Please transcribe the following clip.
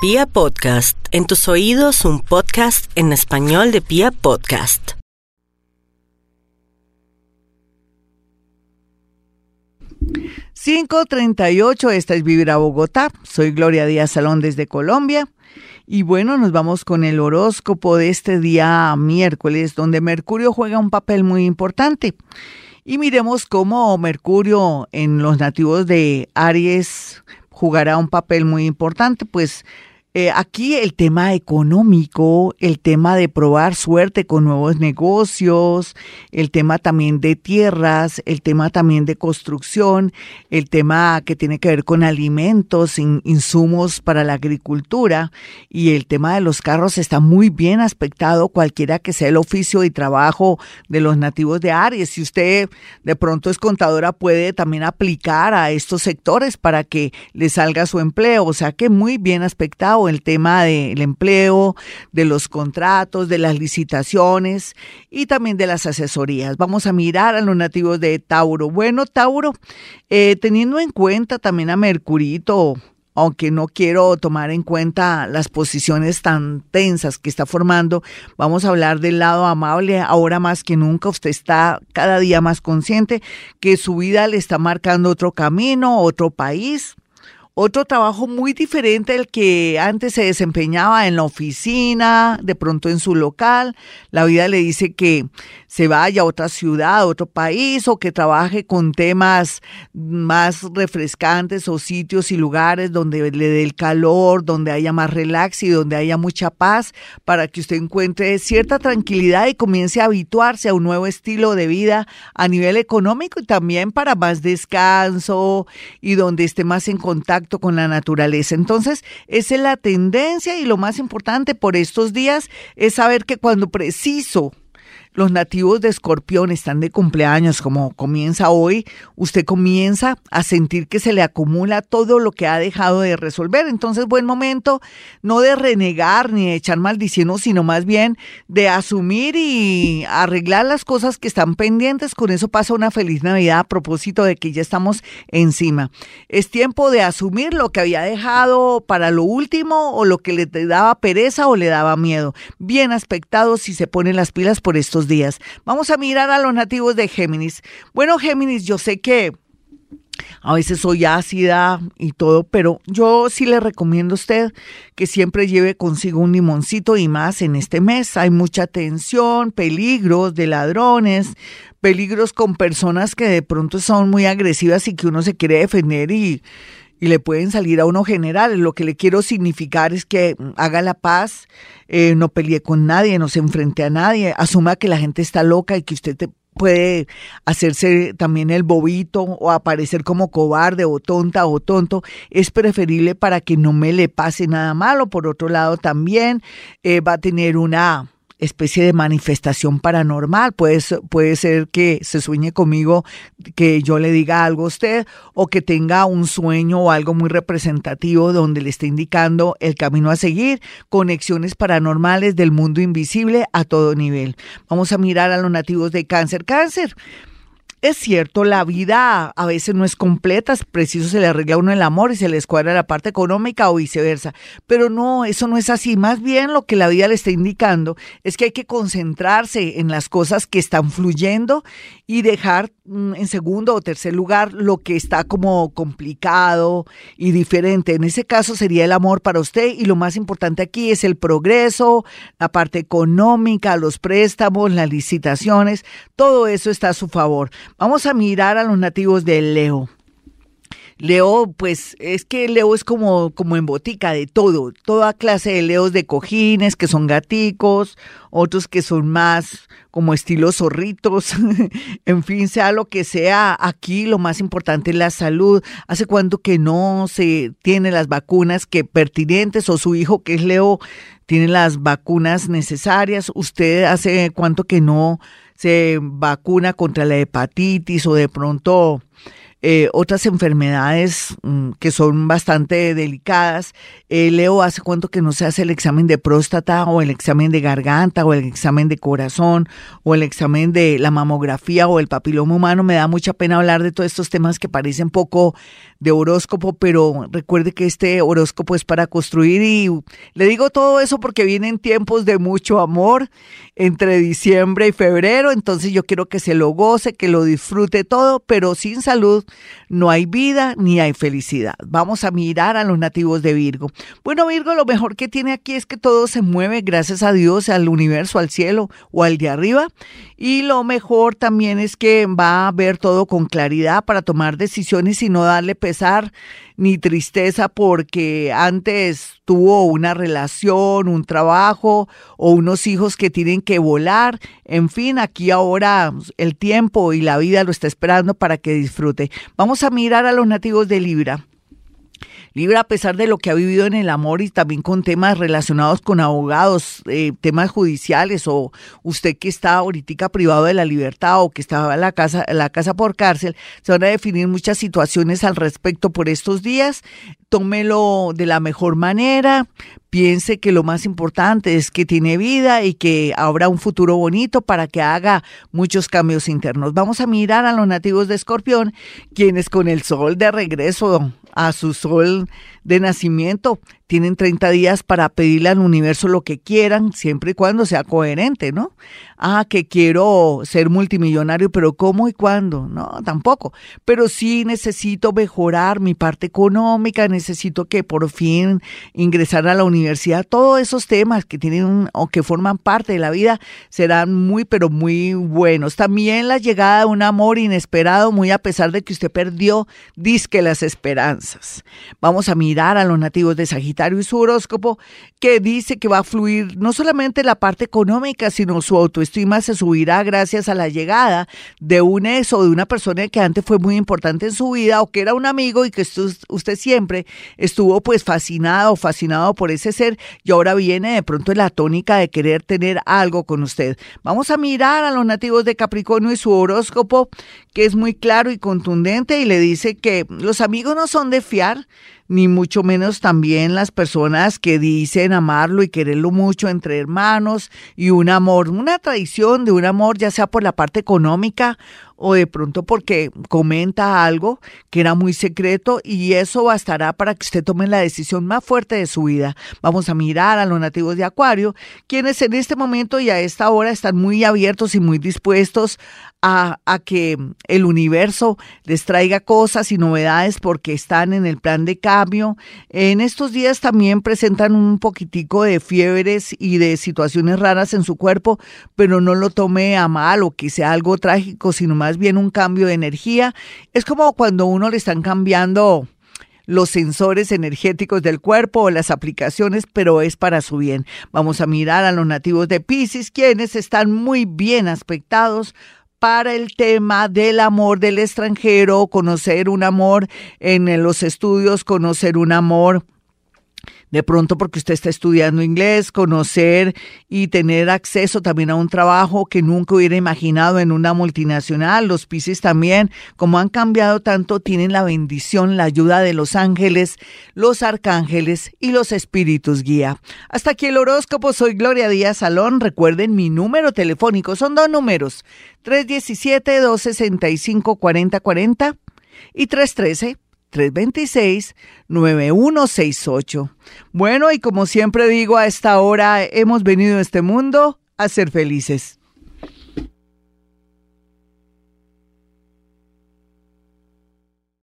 Pia Podcast, en tus oídos un podcast en español de Pia Podcast. ...538, esta es Vivir a Bogotá. Soy Gloria Díaz Salón desde Colombia. Y bueno, nos vamos con el horóscopo de este día miércoles, donde Mercurio juega un papel muy importante. Y miremos cómo Mercurio en los nativos de Aries jugará un papel muy importante, pues eh, aquí el tema económico, el tema de probar suerte con nuevos negocios, el tema también de tierras, el tema también de construcción, el tema que tiene que ver con alimentos, insumos para la agricultura y el tema de los carros está muy bien aspectado cualquiera que sea el oficio y trabajo de los nativos de Aries. Si usted de pronto es contadora puede también aplicar a estos sectores para que le salga su empleo, o sea que muy bien aspectado el tema del empleo, de los contratos, de las licitaciones y también de las asesorías. Vamos a mirar a los nativos de Tauro. Bueno, Tauro, eh, teniendo en cuenta también a Mercurito, aunque no quiero tomar en cuenta las posiciones tan tensas que está formando, vamos a hablar del lado amable. Ahora más que nunca usted está cada día más consciente que su vida le está marcando otro camino, otro país, otro trabajo muy diferente al que antes se desempeñaba en la oficina, de pronto en su local. La vida le dice que se vaya a otra ciudad, a otro país o que trabaje con temas más refrescantes o sitios y lugares donde le dé el calor, donde haya más relax y donde haya mucha paz para que usted encuentre cierta tranquilidad y comience a habituarse a un nuevo estilo de vida a nivel económico y también para más descanso y donde esté más en contacto con la naturaleza. Entonces, esa es la tendencia y lo más importante por estos días es saber que cuando preciso los nativos de Escorpión están de cumpleaños, como comienza hoy, usted comienza a sentir que se le acumula todo lo que ha dejado de resolver. Entonces, buen momento no de renegar ni de echar maldiciendo, sino más bien de asumir y arreglar las cosas que están pendientes. Con eso pasa una feliz Navidad a propósito de que ya estamos encima. Es tiempo de asumir lo que había dejado para lo último o lo que le daba pereza o le daba miedo. Bien aspectado si se ponen las pilas por días. Vamos a mirar a los nativos de Géminis. Bueno, Géminis, yo sé que a veces soy ácida y todo, pero yo sí le recomiendo a usted que siempre lleve consigo un limoncito y más en este mes. Hay mucha tensión, peligros de ladrones, peligros con personas que de pronto son muy agresivas y que uno se quiere defender y y le pueden salir a uno general. Lo que le quiero significar es que haga la paz, eh, no pelee con nadie, no se enfrente a nadie, asuma que la gente está loca y que usted puede hacerse también el bobito o aparecer como cobarde o tonta o tonto, es preferible para que no me le pase nada malo. Por otro lado, también eh, va a tener una especie de manifestación paranormal. Puede, puede ser que se sueñe conmigo, que yo le diga algo a usted, o que tenga un sueño o algo muy representativo donde le esté indicando el camino a seguir, conexiones paranormales del mundo invisible a todo nivel. Vamos a mirar a los nativos de cáncer. Cáncer, es cierto, la vida a veces no es completa, es preciso se le arregla uno el amor y se le escuadra la parte económica o viceversa, pero no, eso no es así. Más bien lo que la vida le está indicando es que hay que concentrarse en las cosas que están fluyendo y dejar mm, en segundo o tercer lugar lo que está como complicado y diferente. En ese caso sería el amor para usted y lo más importante aquí es el progreso, la parte económica, los préstamos, las licitaciones, todo eso está a su favor. Vamos a mirar a los nativos de Leo. Leo, pues es que Leo es como, como en botica de todo, toda clase de leos de cojines que son gaticos, otros que son más como estilo zorritos, en fin, sea lo que sea, aquí lo más importante es la salud. ¿Hace cuánto que no se tiene las vacunas que pertinentes o su hijo que es Leo tiene las vacunas necesarias? ¿Usted hace cuánto que no se vacuna contra la hepatitis o de pronto eh, otras enfermedades mm, que son bastante delicadas. Eh, Leo, ¿hace cuánto que no se hace el examen de próstata o el examen de garganta o el examen de corazón o el examen de la mamografía o el papiloma humano? Me da mucha pena hablar de todos estos temas que parecen poco de horóscopo, pero recuerde que este horóscopo es para construir y le digo todo eso porque vienen tiempos de mucho amor entre diciembre y febrero, entonces yo quiero que se lo goce, que lo disfrute todo, pero sin salud no hay vida ni hay felicidad. Vamos a mirar a los nativos de Virgo. Bueno, Virgo, lo mejor que tiene aquí es que todo se mueve gracias a Dios, al universo, al cielo o al de arriba. Y lo mejor también es que va a ver todo con claridad para tomar decisiones y no darle ni tristeza porque antes tuvo una relación, un trabajo o unos hijos que tienen que volar. En fin, aquí ahora el tiempo y la vida lo está esperando para que disfrute. Vamos a mirar a los nativos de Libra. Libra, a pesar de lo que ha vivido en el amor y también con temas relacionados con abogados, eh, temas judiciales, o usted que está ahorita privado de la libertad o que estaba en la casa, en la casa por cárcel, se van a definir muchas situaciones al respecto por estos días. Tómelo de la mejor manera, piense que lo más importante es que tiene vida y que habrá un futuro bonito para que haga muchos cambios internos. Vamos a mirar a los nativos de Escorpión, quienes con el sol de regreso a su sol de nacimiento tienen 30 días para pedirle al universo lo que quieran, siempre y cuando sea coherente, ¿no? Ah, que quiero ser multimillonario, pero ¿cómo y cuándo? No, tampoco. Pero sí necesito mejorar mi parte económica, necesito que por fin ingresar a la universidad. Todos esos temas que tienen o que forman parte de la vida serán muy, pero muy buenos. También la llegada de un amor inesperado, muy a pesar de que usted perdió, disque las esperanzas. Vamos a mirar a los nativos de Sagitario y su horóscopo, que dice que va a fluir no solamente la parte económica, sino su autoestima se subirá gracias a la llegada de un eso, de una persona que antes fue muy importante en su vida o que era un amigo y que usted siempre estuvo pues fascinado o fascinado por ese ser y ahora viene de pronto la tónica de querer tener algo con usted. Vamos a mirar a los nativos de Capricornio y su horóscopo, que es muy claro y contundente y le dice que los amigos no son de fiar, ni mucho menos también las personas que dicen amarlo y quererlo mucho entre hermanos y un amor, una tradición de un amor ya sea por la parte económica o de pronto porque comenta algo que era muy secreto y eso bastará para que usted tome la decisión más fuerte de su vida. Vamos a mirar a los nativos de Acuario, quienes en este momento y a esta hora están muy abiertos y muy dispuestos a, que el universo les traiga cosas y novedades porque están en el plan de cambio. En estos días también presentan un poquitico de fiebres y de situaciones raras en su cuerpo, pero no lo tome a mal o que sea algo trágico, sino más bien un cambio de energía. Es como cuando uno le están cambiando los sensores energéticos del cuerpo o las aplicaciones, pero es para su bien. Vamos a mirar a los nativos de Pisces, quienes están muy bien aspectados para el tema del amor del extranjero, conocer un amor en los estudios, conocer un amor de pronto porque usted está estudiando inglés, conocer y tener acceso también a un trabajo que nunca hubiera imaginado en una multinacional. Los Pisces también, como han cambiado tanto, tienen la bendición, la ayuda de los ángeles, los arcángeles y los espíritus guía. Hasta aquí el horóscopo, soy Gloria Díaz Salón. Recuerden mi número telefónico, son dos números, 317-265-4040 y 313. 326-9168. Bueno, y como siempre digo, a esta hora hemos venido a este mundo a ser felices.